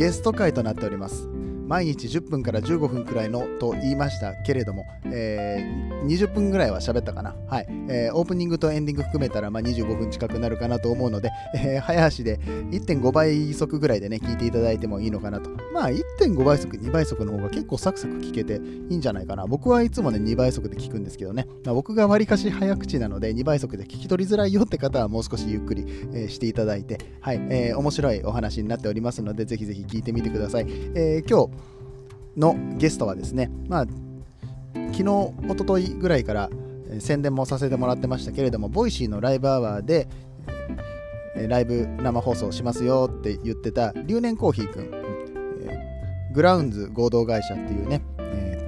ゲスト会となっております。毎日10分から15分くらいのと言いましたけれども、えー、20分ぐらいは喋ったかな。はい。えー、オープニングとエンディング含めたら、まあ、25分近くなるかなと思うので、えー、早足で1.5倍速ぐらいでね、聞いていただいてもいいのかなと。まあ、1.5倍速、2倍速の方が結構サクサク聞けていいんじゃないかな。僕はいつもね、2倍速で聞くんですけどね。まあ、僕がわりかし早口なので、2倍速で聞き取りづらいよって方はもう少しゆっくり、えー、していただいて、はい。えー、面白いお話になっておりますので、ぜひぜひ聞いてみてください。えー、今日、のゲストはですね、まあ、昨日、おとといぐらいから宣伝もさせてもらってましたけれども、 Voicyのライブアワーで、ライブ生放送しますよって言ってた、留年コーヒーくん、 GROUNDS合同会社っていうね、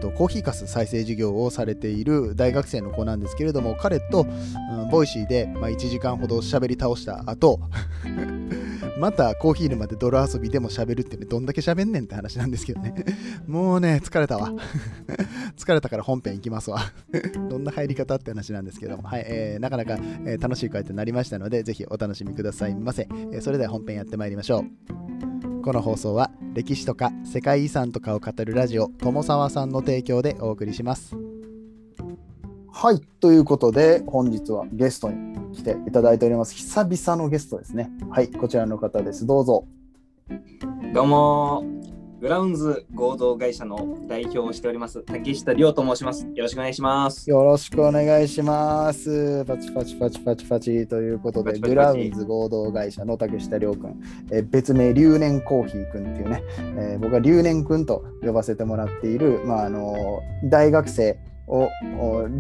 とコーヒーかす再生事業をされている大学生の子なんですけれども、彼と、うん、 Voicyで、まあ、1時間ほど喋り倒した後 またコーヒー沼で泥遊びでも喋るってね、どんだけ喋んねんって話なんですけどね。もうね、疲れたわ。疲れたから本編行きますわ。どんな入り方って話なんですけども、はい、えー、なかなか、えー、楽しい回となりましたので、ぜひお楽しみくださいませ。えー、それでは本編やってまいりましょう。この放送は歴史とか世界遺産とかを語るラジオ友沢さんの提供でお送りします。はい、ということで本日はゲストに来ていただいております。久々のゲストですね。はい、こちらの方です。どうぞ。どうも、グラウンズ合同会社の代表をしております、竹下亮と申します。よろしくお願いします。よろしくお願いします。パチパチパチパチパチということで、グラウンズ合同会社の竹下亮君、え別名、留年コーヒー君っていうね、えー、僕は留年君と呼ばせてもらっている、まあ、あの大学生を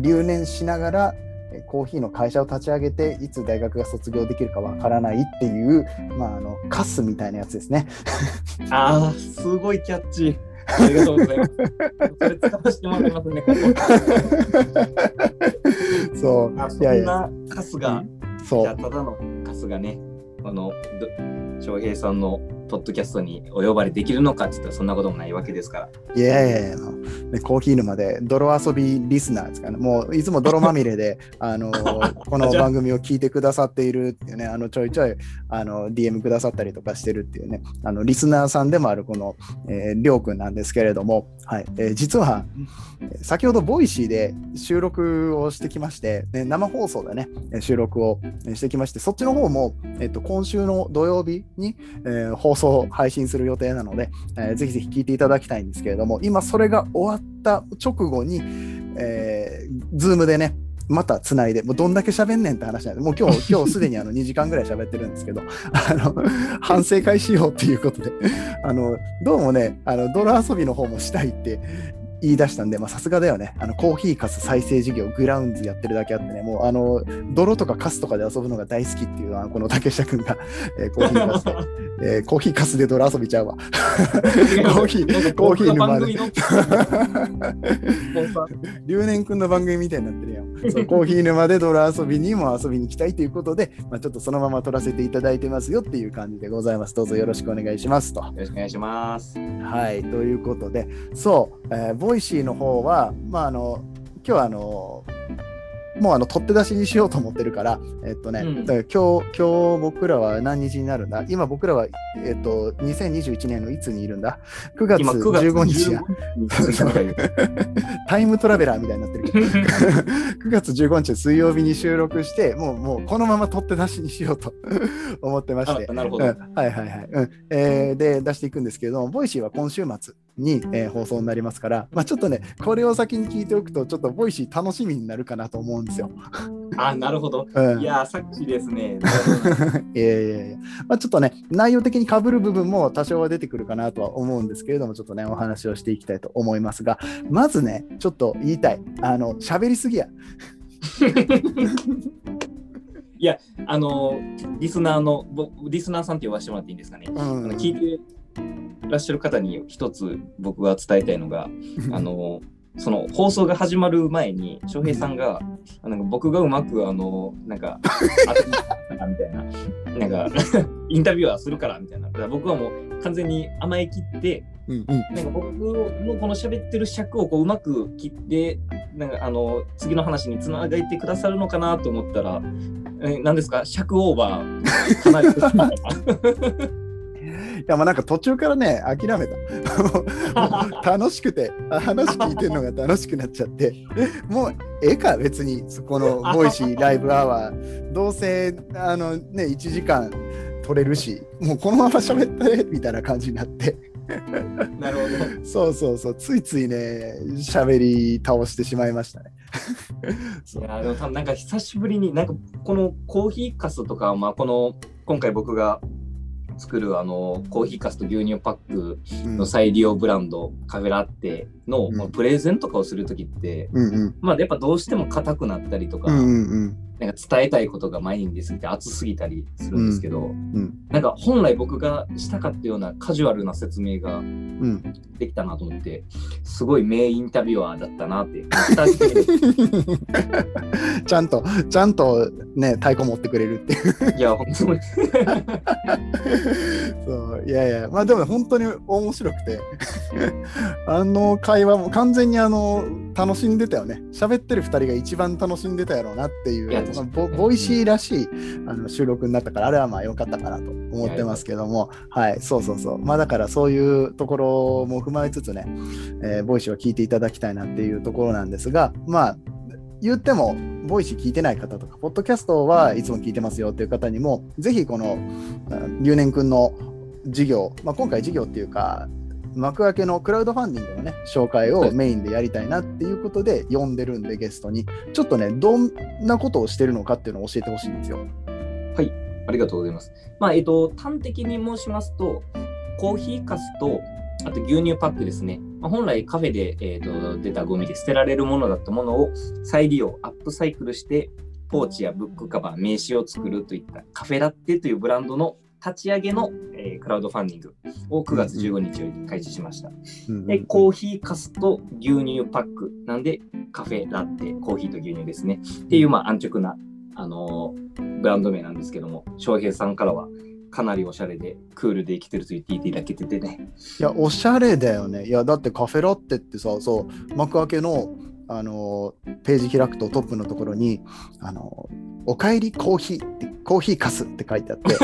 留年しながら、コーヒーの会社を立ち上げていつ大学が卒業できるかわからないっていう、まあ、あのカスみたいなやつですね。ああ、すごいキャッチ。ありがとうございます。それ使わせてもらいますね。そう。あそんなカスが、そう。ただのカスがね、あの、翔平さんのポッドキャストにお呼ばれできるのかって言ったらそんなこともないわけですから。いやいやいや、ね、コーヒー沼で泥遊びリスナーですからね、もういつも泥まみれで あのこの番組を聞いてくださっているっていうね、あのちょいちょいあの DM くださったりとかしてるっていうね、あのリスナーさんでもあるこの、えー、りょうくんなんですけれども、はいえー、実は先ほど Voicyで収録をしてきまして、ね、生放送でね、収録をしてきまして、そっちの方も、えっと、今週の土曜日に、えー、放送送、配信する予定なので、えー、ぜひぜひ聞いていただきたいんですけれども、今それが終わった直後に、えー、ズームでね、またつないで、もうどんだけ喋んねんって話なんで、もう今日、今日すでにあの2時間ぐらい喋ってるんですけど、あの、反省会しようっていうことで、あの、どうもね、あの、泥遊びの方もしたいって言い出したんで、さすがだよね。あのコーヒーかす再生事業、グラウンズやってるだけあってね、もうあの泥とかカスとかで遊ぶのが大好きっていうのは、この竹下君が、えー、コーヒーかすで、えー、コーヒーかすで泥遊びちゃうわ。コーヒー、コーヒー沼で。留年君の番組みたいになってるやん。そうコーヒー沼で泥遊びにも遊びに行きたいということで、まあ、ちょっとそのまま撮らせていただいてますよっていう感じでございます。どうぞよろしくお願いしますと。よろしくお願いします。はい、ということで、そう、えー、 Voicyの方は、まあ、あの今日はあのもうあの取って出しにしようと思ってるから、えっとね、うん、今日、今日僕らは何日になるんだ？今僕らは、えっと、2021年のいつにいるんだ ?9 月15日や。タイムトラベラーみたいになってるけど、9月15日水曜日に収録して、もう、もうこのまま取って出しにしようと思ってまして。なるほど、うん。はいはいはい。うんえー、で、出していくんですけど、 Voicyは今週末に、えー、放送になりますから、まあ、ちょっとね、これを先に聞いておくと、ちょっと Voicy楽しみになるかなと思うんですよ。あ、なるほど。うん、いや、さっきですね。いやいやいや、まあ、ちょっとね、内容的にかぶる部分も多少は出てくるかなとは思うんですけれども、ちょっとね、お話をしていきたいと思いますが、まずね、ちょっと言いたい。あの、喋りすぎや。いや、あの、リスナーの、リスナーさんって呼ばせてもらっていいんですかね。うん、聞いてらっしゃる方に一つ僕が伝えたいのが、あの、その放送が始まる前に翔平さんが、うん、なんか僕がうまくあのなんかみたいな。なんか インタビュアーするからみたいな。だから僕はもう完全に甘えきって、うんうん、なんか僕のこの喋ってる尺をこううまく切ってなんかあの次の話につなげてくださるのかなと思ったらえ何ですか？尺オーバー。かなりいやまあなんか途中からね諦めた。楽しくて話聞いてるのが楽しくなっちゃって。もうええか別に。そこの Voicyライブアワー。どうせあのね1時間取れるしもうこのまま喋ってみたいな感じになって。なるほど。そうそうそう。ついついね喋り倒してしまいましたね。いやでも多分なんか久しぶりになんかこのコーヒーかすとかまあこの今回僕が作るあのコーヒーかすと牛乳パックの再利用ブランド、うん、カフェラッテの、うん、プレゼンとかをする時って、うんうん、まあやっぱどうしても硬くなったりとか、うんうんうんなんか伝えたいことが前に出すぎて熱すぎたりするんですけど、うんうん、なんか本来僕がしたかったようなカジュアルな説明ができたなと思って、すごい名インタビュアーだったなって。ちゃんと、ちゃんとね、太鼓持ってくれるっていや、本当に。そういやいや、まあでも本当に面白くて、あの会話も完全にあの楽しんでたよね。喋ってる2人が一番楽しんでたやろうなっていう。まあ、ボ Voicyらしいあの収録になったから、あれはまあ良かったかなと思ってますけども、はい、そうそうそう。まあだからそういうところも踏まえつつね、えー、 Voicyは聞いていただきたいなっていうところなんですが、まあ、言っても、 Voicy聞いてない方とか、ポッドキャストはいつも聞いてますよっていう方にも、ぜひこの、留年くんの事業、まあ、今回事業っていうか、幕開けのクラウドファンディングのね、紹介をメインでやりたいなっていうことで呼んでるんで、ゲストに。ちょっとね、どんなことをしてるのかっていうのを教えてほしいんですよ。はい、ありがとうございます。まあ、えっ、と、端的に申しますと、コーヒーかすと、あと牛乳パックですね。まあ、本来カフェで、えーと、出たゴミで捨てられるものだったものを再利用、アップサイクルして、ポーチやブックカバー、名刺を作るといったカフェラッテというブランドの立ち上げの、えー、クラウドファンディングを9月15日より開始しました。で、コーヒーかすと牛乳パックなんで、カフェラテ、コーヒーと牛乳ですね。っていう、まあ、安直な、あのー、ブランド名なんですけども、翔平さんからは、かなりおしゃれでクールで生きてると言っていただけててね。いや、おしゃれだよね。いや、だってカフェラテってさ、そう、幕開けのあのページ開くとトップのところに「あのおかえりコーヒー」ってコーヒーかすって書いてあって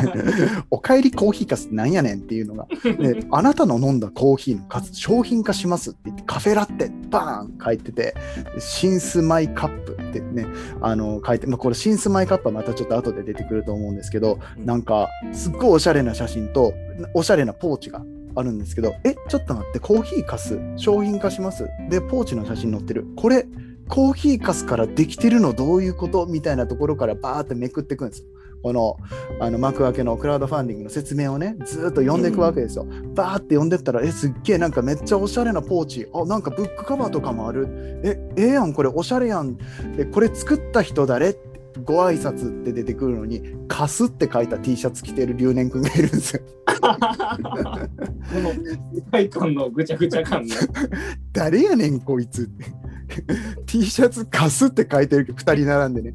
おかえりコーヒーかすってなんやねんっていうのがであなたの飲んだコーヒーのかす商品化しますって言ってカフェラテバーン書いててシンスマイカップってねあの書いて、まあ、これシンスマイカップはまたちょっと後で出てくると思うんですけどなんかすっごいおしゃれな写真とおしゃれなポーチがあるんですけど、え、ちょっと待って、コーヒーかす、商品化します？で、ポーチの写真載ってる。これ、コーヒーかすからできてるの？どういうこと？みたいなところからバーってめくっていくんですよ。このあの幕開けのクラウドファンディングの説明をね、ずっと読んでいくわけですよ。バーって読んでったら、え、すっげえなんかめっちゃおしゃれなポーチ。あ、なんかブックカバーとかもある？え、ええやん、これおしゃれやん。え、これ作った人誰？ご挨拶って出てくるのに、かすって書いた T シャツ着てる留年君がいるんですよ。この世界観のぐちゃぐちゃ感ね。誰やねん、こいつ。T シャツかすって書いてる2人並んでね。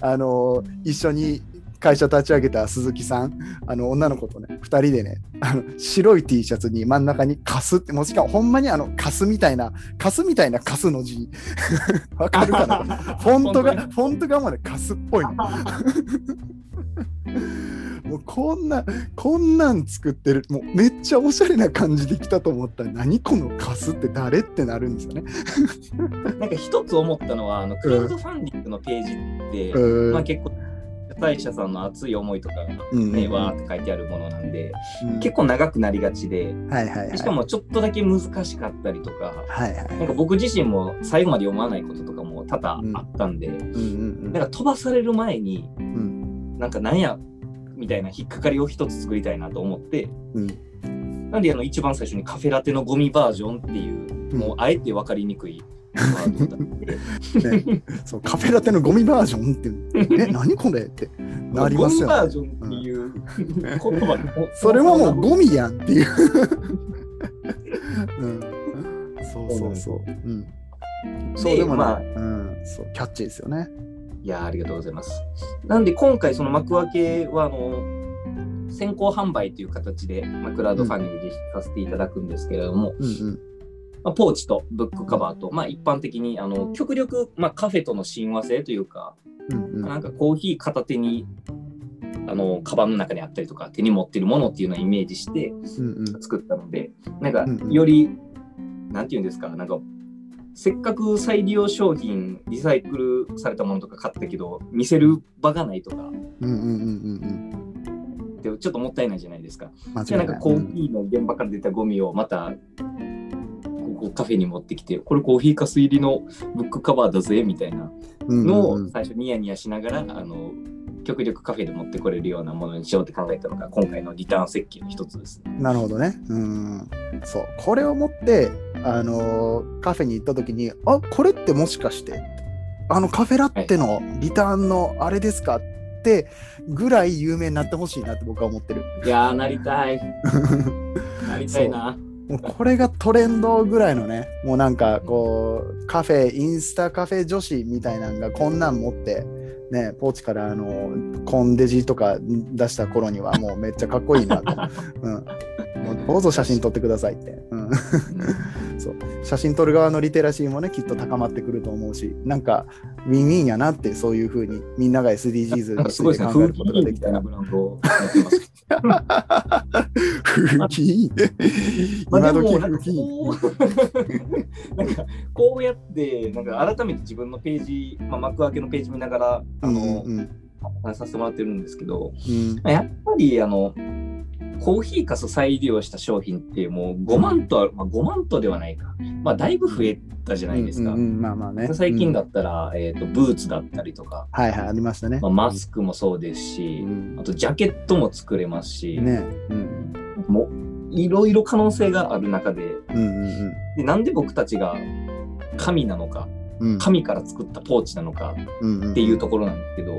あの一緒に会社立ち上げた鈴木さん、あの女の子とね、2人でね、あの白い T シャツに真ん中にカスって、もしかもほんまにあのカスみたいな、カスみたいなカスの字、わかるかな？フォントが、フォントがまでカスっぽいの。もうこんな、こんなん作ってる、もうめっちゃおしゃれな感じで来たと思ったら、何このカスって誰ってなるんですよね。なんか一つ思ったのは、あのクラウドファンディングのページって、うん、まあ結構、主催者さんの熱い思いとかがね、うんうん、わーって書いてあるものなんで、うん、結構長くなりがちで、はいはいはい、しかもちょっとだけ難しかったりとか、はいはい、なんか僕自身も最後まで読まないこととかも多々あったんで、うんうんうん、なんか飛ばされる前に、うん、なんかなんやみたいな引っかかりを一つ作りたいなと思って、うん、なんであの一番最初にカフェラテのゴミバージョンっていう、もうあえて分かりにくいね、そうカフェラテのゴミバージョンって、え、何これって。なりますよ、ね、ゴミバージョンっていう言葉がそれはもうゴミやんっていう、うん、そうそうそう、うん、そうでもまあ。うん、そうキャッチーですよねいやーありがとうございます。なんで今回その幕開けはあの先行販売という形で、まあ、クラウドファンディング実施させていただくんですけれども、うんうん。まあ、ポーチとブックカバーと、まあ、一般的にあの極力、まあ、カフェとの親和性というか、うんうん。なんかコーヒー片手にあのカバンの中にあったりとか手に持ってるものっていうのをイメージしてうんうん。作ったのでなんかうんうん。より、なんていうんですかなんかせっかく再利用商品リサイクルされたものとか買ったけど見せる場がないとか。うんうんうんうんってちょっともったいないじゃないですか。じなんかコーヒーの現場から出たゴミをまたここカフェに持ってきてこれコーヒーかす入りのブックカバーだぜみたいなうんのを最初ニヤニヤしながらあの極力カフェで持ってこれるようなものにしようって考えたのが今回のリターン設計の一つですね。なるほどね。うん。そう。これを持って、あのーカフェに行った時に、あこれってもしかして、あのカフェラッテのリターンのあれですか？ってぐらい有名になってほしいなって僕は思ってる。いやーなりたい。なりたいな。もうこれがトレンドぐらいのね、もうなんかこう、カフェ、インスタカフェ女子みたいなのがこんなん持って、ね、ポーチからあのコンデジとか出した頃にはもうめっちゃかっこいいなと。うん、どうぞ写真撮ってくださいって。うん。そう。写真撮る側のリテラシーもねきっと高まってくると思うしなんかウィンウィンやなってそういうふうにみんなが SDGs についすごい考えることが紀できたら。みたいなブランドをやってます。風紀まあ今時でもなんか風紀こう なんかこうやってなんか改めて自分のページ、まあ、幕開けのページ見ながらあの、うんうんお話しさせてもらってるんですけどうん。やっぱりあのコーヒーかす再利用した商品ってもう5万とは、まあ、5万とではないか、まあ、だいぶ増えたじゃないですか。うんうんうんまあまあね。最近だうんったら、えー、とブーツだったりとか、はいはいありましたね。まあ、マスクもそうですし、うん。あとジャケットも作れますし、ね。うん。もういろいろ可能性がある中でうんうん。でなんで僕たちが神なのかうん。神から作ったポーチなのかうんっていうところなんですけど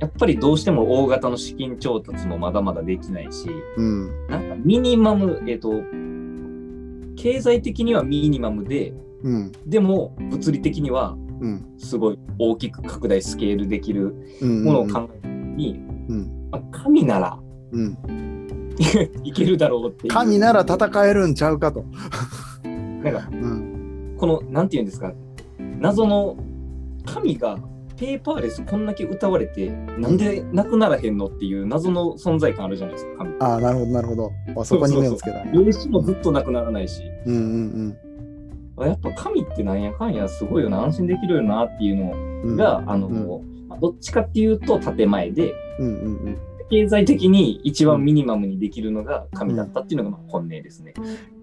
やっぱりどうしても大型の資金調達もまだまだできないしうん。なんかミニマムえっ、と経済的にはミニマムでうん。でも物理的にはうん。すごい大きく拡大スケールできるうんものを考えた時に、うん。あ神ならうん。いけるだろうっていう。神なら戦えるんちゃうかと。なんかうんこのなんていうんですか？謎の神がペーパーレスこんだけ歌われてなんでなくならへんのっていう謎の存在感あるじゃないですか神。ああなるほどなるほど。あそこに目をつけた。ね名詞もずっとなくならないし。うんうんあやっぱ神ってなんやかんやすごいよな。安心できるよなっていうのうん。が、あの、うん。まあどっちかっていうと建前で。うんうんうん経済的に一番ミニマムにできるのが神だったっていうのがまあ本音ですね。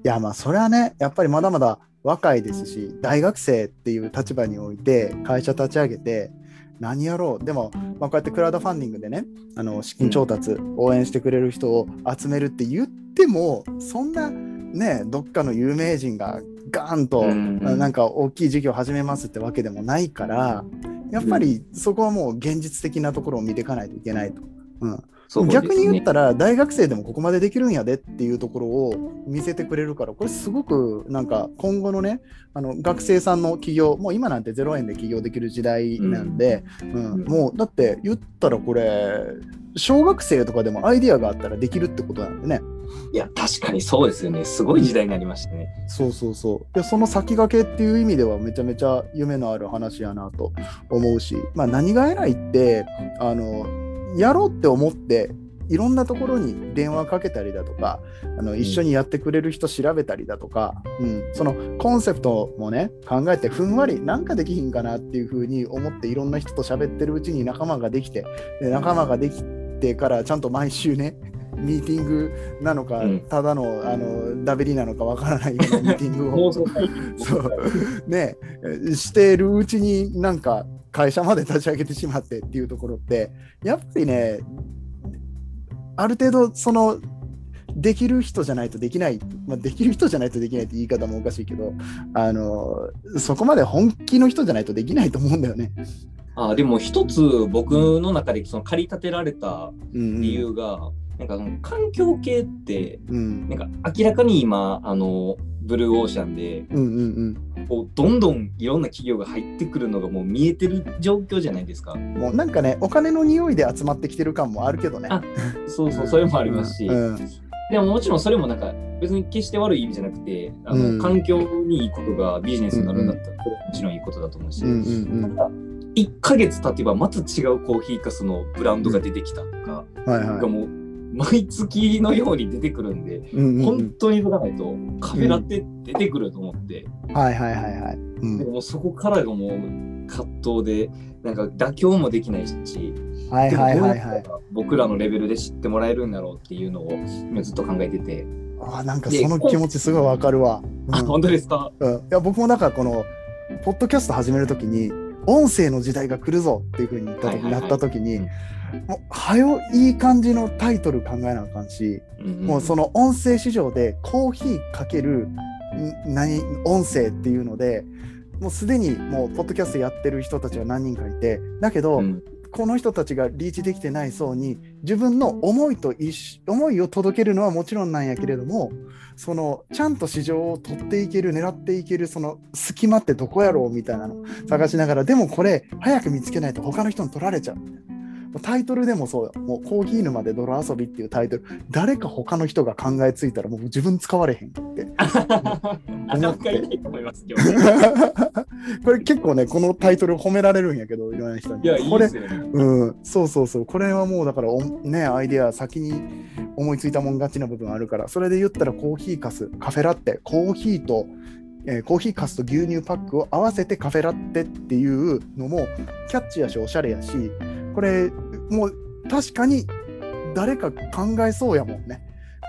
いやまあそれはねやっぱりまだまだ若いですし大学生っていう立場において会社立ち上げて何やろう。でも、まあ、こうやってクラウドファンディングでねあの資金調達、応援してくれる人を集めるって言ってもそんなねどっかの有名人がガーンと、うん。なんか大きい事業始めますってわけでもないからやっぱりそこはもう現実的なところを見ていかないといけないと。うん、そうね逆に言ったら大学生でもここまでできるんやでっていうところを見せてくれるからこれすごくなんか今後のねあの学生さんの起業もう今なんて0円で起業できる時代なんで、うん。うん。もうだって言ったらこれ小学生とかでもアイディアがあったらできるってことなんでね。いや確かにそうですよね。すごい時代になりましたね。そうそうそう。でその先駆けっていう意味ではめちゃめちゃ夢のある話やなと思うし、まあ、何が偉いってあのやろうって思っていろんなところに電話かけたりだとかあの一緒にやってくれる人調べたりだとか、うんそのコンセプトもね考えてふんわりなんかできひんかなっていうふうに思っていろんな人と喋ってるうちに仲間ができてで仲間ができてからちゃんと毎週ね ミーティングなのか、うん。ただのあのダベリなのかわからないようなミーティングを そう。ねしてるうちになんか会社まで立ち上げてしまってっていうところってやっぱりねある程度そのできる人じゃないとできない、まあ、できる人じゃないとできないって言い方もおかしいけどあのそこまで本気の人じゃないとできないと思うんだよね。あでも一つ僕の中でその駆り立てられた理由が、なんかその環境系って、うんなんか明らかに今あのブルーオーシャンでうんうんこうどんどんいろんな企業が入ってくるのがもう見えてる状況じゃないですか。うんもうなんかねお金の匂いで集まってきてる感もあるけどね。あそうそうそれもありますし、うん。でももちろんそれもなんか別に決して悪い意味じゃなくてあの、うん。環境にいいことがビジネスになるんだったら、これはもちろんいいことだと思うし、うんうんただ1ヶ月経てばまた違うコーヒーかすのブランドが出てきたとか、うんはいはい。がもう毎月のように出てくるんで、うんうんう本ん当に動かないとカフェラテ出てくると思って、はいはいはいはい。うん。でもそこからがもう葛藤でなんか妥協もできないし、はいはいはい僕らのレベルで知ってもらえるんだろうっていうのを今ずっと考えてて、あなんかその気持ちすごいわかるわ、うん。あ本当ですか？うん、いや僕もだからこのポッドキャスト始めるときに音声の時代が来るぞっていうふうに言った時はいはいはい。なった時に、うんもうはよいい感じのタイトル考えなあかんし、もうそのの音声市場でコーヒーかけるん何音声っていうのでもうすでにもうポッドキャストやってる人たちは何人かいてだけど、うんこの人たちがリーチできてない層に自分の思いと思いを届けるのはもちろんなんやけれどもそのちゃんと市場を取っていける狙っていけるその隙間ってどこやろうみたいなの探しながらでもこれ早く見つけないと他の人に取られちゃう。タイトルでもそうよ。もうコーヒー沼で泥遊びっていうタイトル、誰か他の人が考えついたらもう自分使われへんって。なかなかいないと思いますけどね。これ結構ね、このタイトル褒められるんやけど、いろんな人に。いや、これ。うん、そうそうそう。これはもうだからお、ね、アイデア先に思いついたもん勝ちな部分あるから、それで言ったらコーヒーかす、カフェラテ、コーヒーと、えーコーヒーかすと牛乳パックを合わせてカフェラテっていうのもキャッチやし、おしゃれやし、これ、もう確かに誰か考えそうやもんね。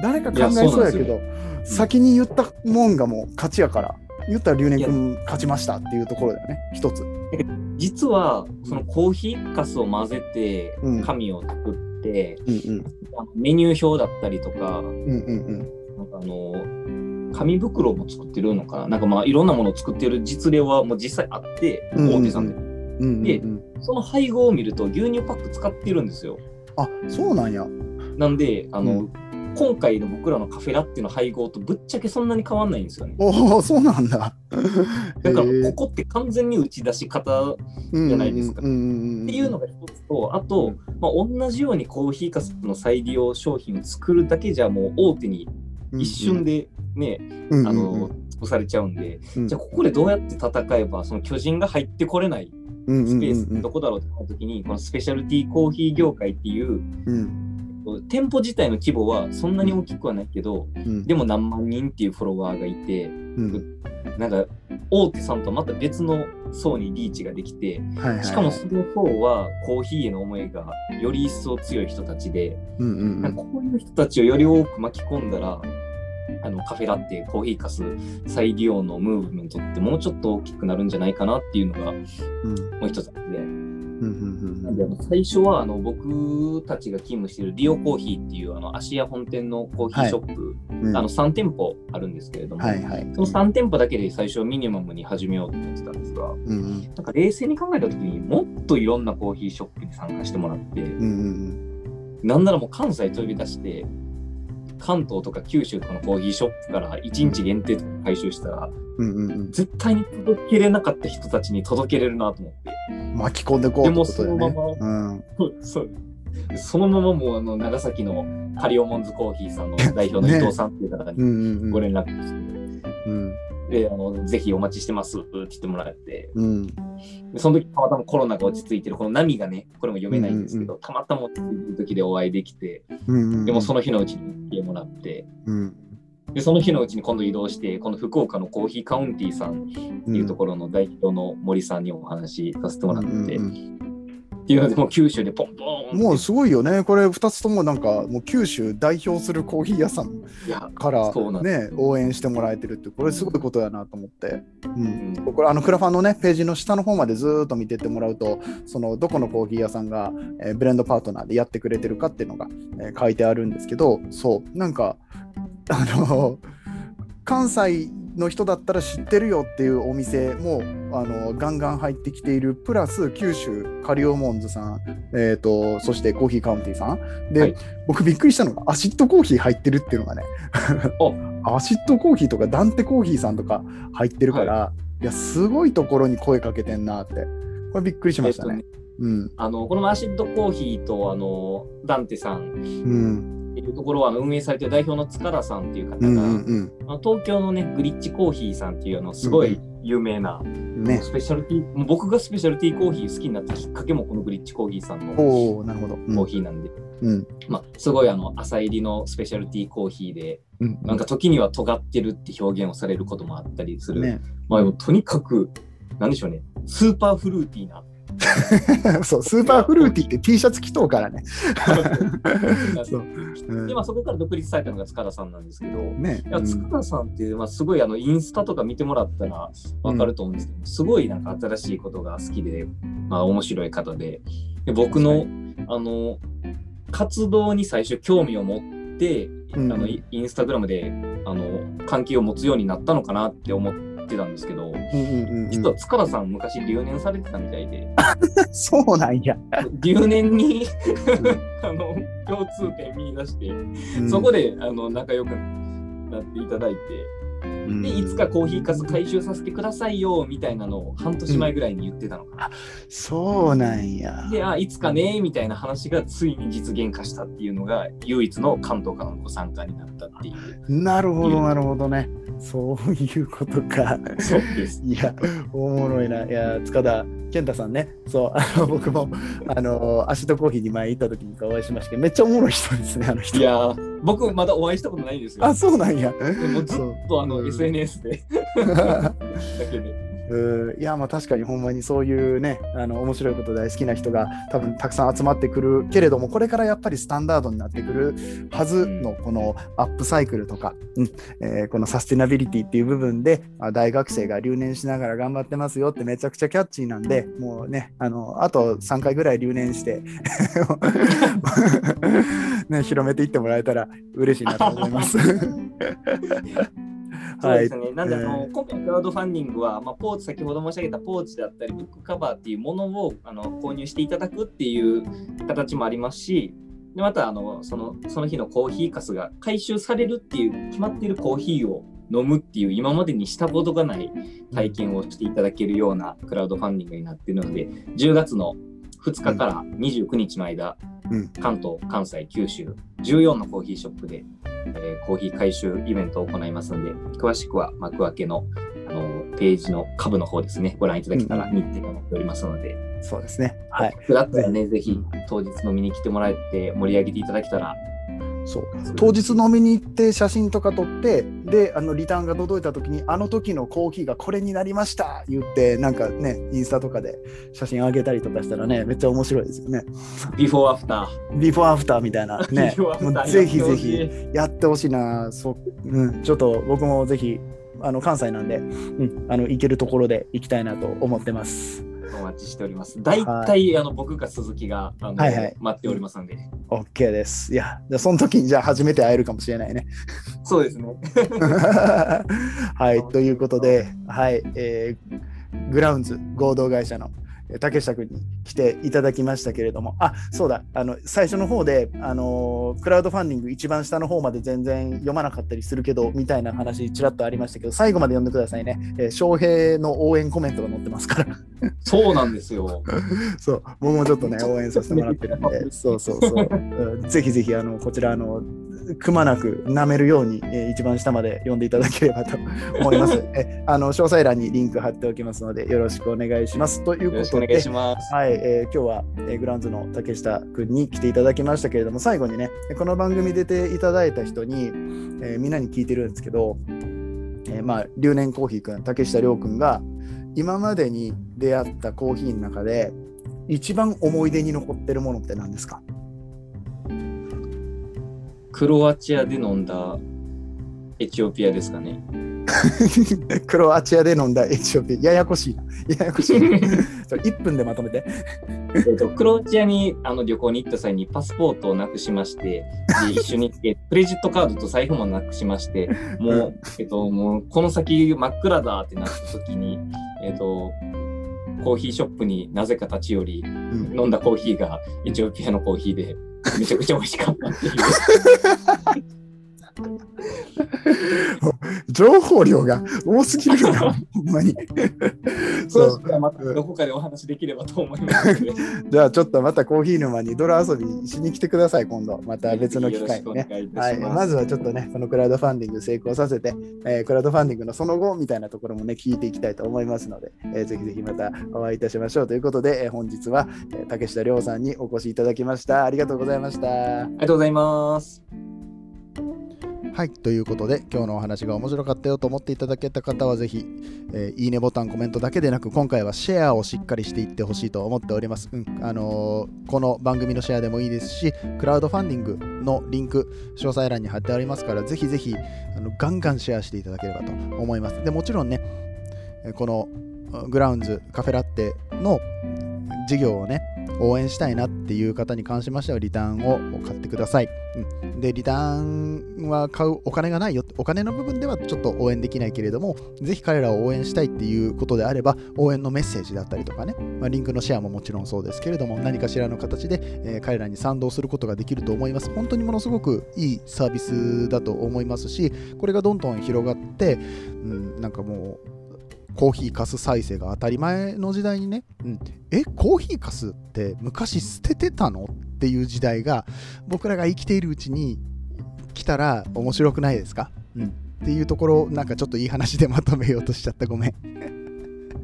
誰か考えそうやけど、先に言ったもんがもう勝ちやから、言ったら留年君勝ちましたっていうところだよね、一つ。実は、そのコーヒーかすを混ぜてうん、紙を作って、うんうん。メニュー表だったりとか、うんうんなんかあの、紙袋も作ってるのかななんかまあいろんなものを作ってる実例はもう実際あって、うんうんうん大手さんで。うんうんでうん。その配合を見ると牛乳パック使ってるんですよ。あそうなんや。なんで、あの、う今回の僕らのカフェラッテの配合とぶっちゃけそんなに変わんないんですよね。おお、そうなんだ。だからここって完全に打ち出し方っじじゃないですかうんうんうん、ていうのが一つと、あと、うんまあ、同じようにコーヒーかすの再利用商品を作るだけじゃもう大手に一瞬でね、うん、あの潰されちゃうんで、うんじゃあここでどうやって戦えばその巨人が入ってこれないうんスペースうんどこだろうってなった時に、このスペシャルティーコーヒー業界っていううん。店舗自体の規模はそんなに大きくはないけど、うん。でも何万人っていうフォロワーがいて、うん。なんか大手さんとまた別の層にリーチができて、はいはいはい。しかもその層はコーヒーへの思いがより一層強い人たちで、うんうん。なんかこういう人たちをより多く巻き込んだら、あのカフェラテ、コーヒーかす再利用のムーブメントってもうちょっと大きくなるんじゃないかなっていうのがもうん。う一つあって、なんで最初はあの僕たちが勤務しているリオコーヒーっていうあの芦屋本店のコーヒーショップ、うんうん。あの3店舗あるんですけれども、はいはい。その3店舗だけで最初ミニマムに始めようと思ってたんですが、うんうん。なんか冷静に考えた時にもっといろんなコーヒーショップに参加してもらって、うんうん。なんならもう関西飛び出して、関東とか九州とかのコーヒーショップから1日限定とか回収したら、うんうんうん。絶対に届けれなかった人たちに届けれるなと思って。巻き込んでこうってことだよね。でもそうん。そう。そのままもうあの長崎のカリオモンズコーヒーさんの代表の伊藤さんっていう方に うんうんうん。ご連絡して、うんであのぜひお待ちしてますって言ってもらって、うん。でその時たまたまコロナが落ち着いてるこの波がね、これも読めないんですけど、たまたま落ち着いてる時でお会いできて、うんうんでもその日のうちに来てもらって、うん。でその日のうちに今度移動して、この福岡のコーヒーカウンティーさんっていうところの代表の森さんにお話しさせてもらって、うんうんっていうのでもう九州でポンポンもうすごいよね。これ2つともなんかもう九州代表するコーヒー屋さんからね応援してもらえてるってこれすごいことやなと思って、うん。うん。これあのクラファンのねページの下の方までずーっと見てってもらうとそのどこのコーヒー屋さんが、えーブレンドパートナーでやってくれてるかっていうのが、えー書いてあるんですけどそう。なんかあの関西の人だったら知ってるよっていうお店もあのガンガン入ってきている。プラス九州カリオモンズさん、えー、とそしてコーヒーカウンティさん。で、はい。僕びっくりしたのがアシッドコーヒー入ってるっていうのがね。アシッドコーヒーとかダンテコーヒーさんとか入ってるから、い、やすごいところに声かけてんなって。これびっくりしましたね。えっとうん。あのこのアシッドコーヒーとあのダンテさん。うんっていうところは運営されている代表の塚田さんっていう方が、うんうん東京のねグリッチコーヒーさんっていうあのすごい有名な、うんね。スペシャルティーもう僕がスペシャルティーコーヒー好きになったきっかけもこのグリッチコーヒーさんのコーヒーなんで、うん。まあ、すごいあの朝入りのスペシャルティーコーヒーでうんなんか時には尖ってるって表現をされることもあったりする、ね、まあとにかくなんでしょうね。スーパーフルーティーな そうスーパーフルーティーって T シャツ着とうからね。そうう。ん。で、まあ、そこから独立されたのが塚田さんなんですけど、ね。いや塚田さんっていう、まあ、すごいあのインスタとか見てもらったら分かると思うんですけど、すごいなんか新しいことが好きで、まあ、面白い方で。で僕のあの活動に最初興味を持って、うん。あのイインスタグラムであの関係を持つようになったのかなって思ってたんですけど実は塚田さん昔留年されてたみたいで。そうなんや。留年に あの共通点見出してうん。そこであの仲良くなっていただいて、うんでいつかコーヒーかす回収させてくださいよみたいなのを半年前ぐらいに言ってたのかな。そうなんや。で、あ、いつかねみたいな話がついに実現化したっていうのが唯一の関東からのご参加になったっていう。なるほどなるほどね。そういうことか。そうです。いや、おもろいな。いや、塚田健太さんね。そう、あの 僕も、あの、アシッドコーヒーに前行った時にお会いしましたけど、めっちゃおもろい人ですね、あの人。いやー、僕まだお会いしたことないんですよ。あ、そうなんや。でもずっとあのうん SNS で だけで。いやまあ確かにほんまにそういうねあの面白いこと大好きな人が多分たくさん集まってくるけれどもこれからやっぱりスタンダードになってくるはずのこのアップサイクルとか、うんえーこのサステナビリティっていう部分であ大学生が留年しながら頑張ってますよってめちゃくちゃキャッチーなんでもうねあのあと3回ぐらい留年して ね、広めていってもらえたら嬉しいなと思います。そうですね。なんで、あのえー今回のクラウドファンディングは、まあ、ポーチ、先ほど申し上げたポーチだったり、ブックカバーっていうものをあの購入していただくっていう形もありますし、でまたあのその、その日のコーヒーかすが回収されるっていう決まっているコーヒーを飲むっていう今までにしたことがない体験をしていただけるようなクラウドファンディングになっているので、10月の2日から29日の間、うん関東、関西、九州、14のコーヒーショップで、えーコーヒー回収イベントを行いますので、詳しくは幕開けのあのページの下部の方ですね、ご覧いただけたら日程が載っておりますので、そうですね。はい。だったらね、ぜひ当日飲みに来てもらって盛り上げていただけたら、そう。当日飲みに行って写真とか撮ってであのリターンが届いた時にあの時のコーヒーがこれになりました言ってなんかねインスタとかで写真あげたりとかしたらねめっちゃ面白いですよね。ビフォーアフター。ビフォーアフターみたいな ねぜひぜひい。やってほしいな。そう、うん、ちょっと僕もぜひあの関西なんで、うん、あの行けるところで行きたいなと思ってますお待ちしております。大体、あの僕か鈴木があの、はいはい。待っておりますので、OK です。いやじゃあその時にじゃあ初めて会えるかもしれないね。そうですね。はい、ということで、はい、えーグラウンズ合同会社のえー竹下君に来ていただきましたけれども、あそうだ、あの最初の方で、あのークラウドファンディング一番下の方まで全然読まなかったりするけど、みたいな話、ちらっとありましたけど、最後まで読んでくださいね。えー翔平の応援コメントが載ってますから、そうなんですよ。そう、僕もちょっとね、応援させてもらってるんで、そうそうそう、うん。ぜひぜひ、あのこちら、あの、くまなく舐めるように、えー一番下まで読んでいただければと 思います。えあの詳細欄にリンク貼っておきますので、よろしくお願いします。ということで、します。はい、えー今日は、えーグラウンズの竹下くんに来ていただきましたけれども、最後にね、この番組出ていただいた人に、えーみんなに聞いてるんですけど、えーまあ、留年コーヒーくん、竹下涼くんが、今までに出会ったコーヒーの中で、一番思い出に残ってるものって何ですか？クロアチアで飲んだエチオピアですかね。クロアチアで飲んだエチオピア。ややこしいな。ややこしいな。それ1分でまとめて。えっと、クロアチアにあの旅行に行った際にパスポートをなくしまして、で 一緒に行って、クレジットカードと財布もなくしまして、もう、えっと、もうこの先真っ暗だってなった時に、えっと、コーヒーショップになぜか立ち寄り、ん。飲んだコーヒーがエチオピアのコーヒーで、めちゃくちゃ美味しかったっていう。情報量が多すぎるなほんまにそうまたどこかでお話できればと思います じゃあちょっとまたコーヒー沼に泥遊びしに来てください今度また別の機会にねはい。まずはちょっとね、このクラウドファンディング成功させて、えークラウドファンディングのその後みたいなところもね、聞いていきたいと思いますので、えーぜひぜひまたお会いいたしましょうということで、えー本日は、えー竹下亮さんにお越しいただきました。ありがとうございました。ありがとうございます。はい、ということで、今日のお話が面白かったよと思っていただけた方は、ぜひ、えーいいねボタン、コメントだけでなく、今回はシェアをしっかりしていってほしいと思っております。うんあのーこの番組のシェアでもいいですし、クラウドファンディングのリンク、詳細欄に貼ってありますから、ぜひぜひあのガンガンシェアしていただければと思います。でもちろんね、このグラウンズカフェラッテの事業をね、応援したいなっていう方に関しましては、リターンを買ってください。うんで、リターンは買うお金がないよ、お金の部分ではちょっと応援できないけれども、ぜひ彼らを応援したいっていうことであれば、応援のメッセージだったりとかね、まあ、リンクのシェアももちろんそうですけれども、何かしらの形で、えー彼らに賛同することができると思います。本当にものすごくいいサービスだと思いますし、これがどんどん広がって、うん、なんかもう、コーヒーかす再生が当たり前の時代にね、うん、え、コーヒーかすって昔捨ててたの？っていう時代が僕らが生きているうちに来たら面白くないですか、うん、っていうところなんかちょっといい話でまとめようとしちゃった。ごめん。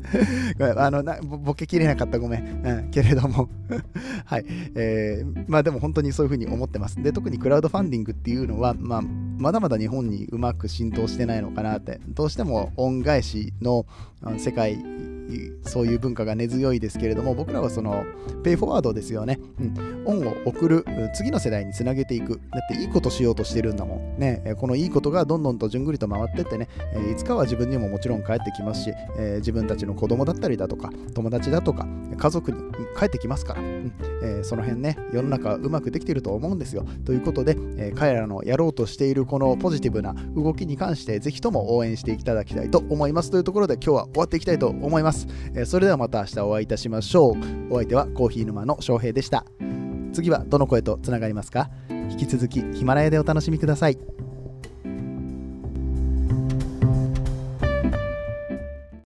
あのなボケきれなかった。ごめん、うん、けれども。はい、えーまあでも本当にそういうふうに思ってます。で特にクラウドファンディングっていうのは、まあ、まだまだ日本にうまく浸透してないのかなって。どうしても恩返しの世界そういう文化が根強いですけれども僕らはそのペイフォワードですよね、うん、恩を送る次の世代につなげていく。だっていいことしようとしてるんだもん。ね。このいいことがどんどんとじゅんぐりと回ってってね、いつかは自分にももちろん帰ってきますし、自分たちの子供だったりだとか友達だとか家族に帰ってきますから、うん。その辺ね世の中うまくできてると思うんですよ。ということで、彼らのやろうとしているこのポジティブな動きに関してぜひとも応援していただきたいと思います。というところで今日は終わっていきたいと思います、えそれではまた明日お会いいたしましょう。お相手はコーヒー沼の翔平でした。次はどの声とつながりますか？引き続きヒマラヤでお楽しみください。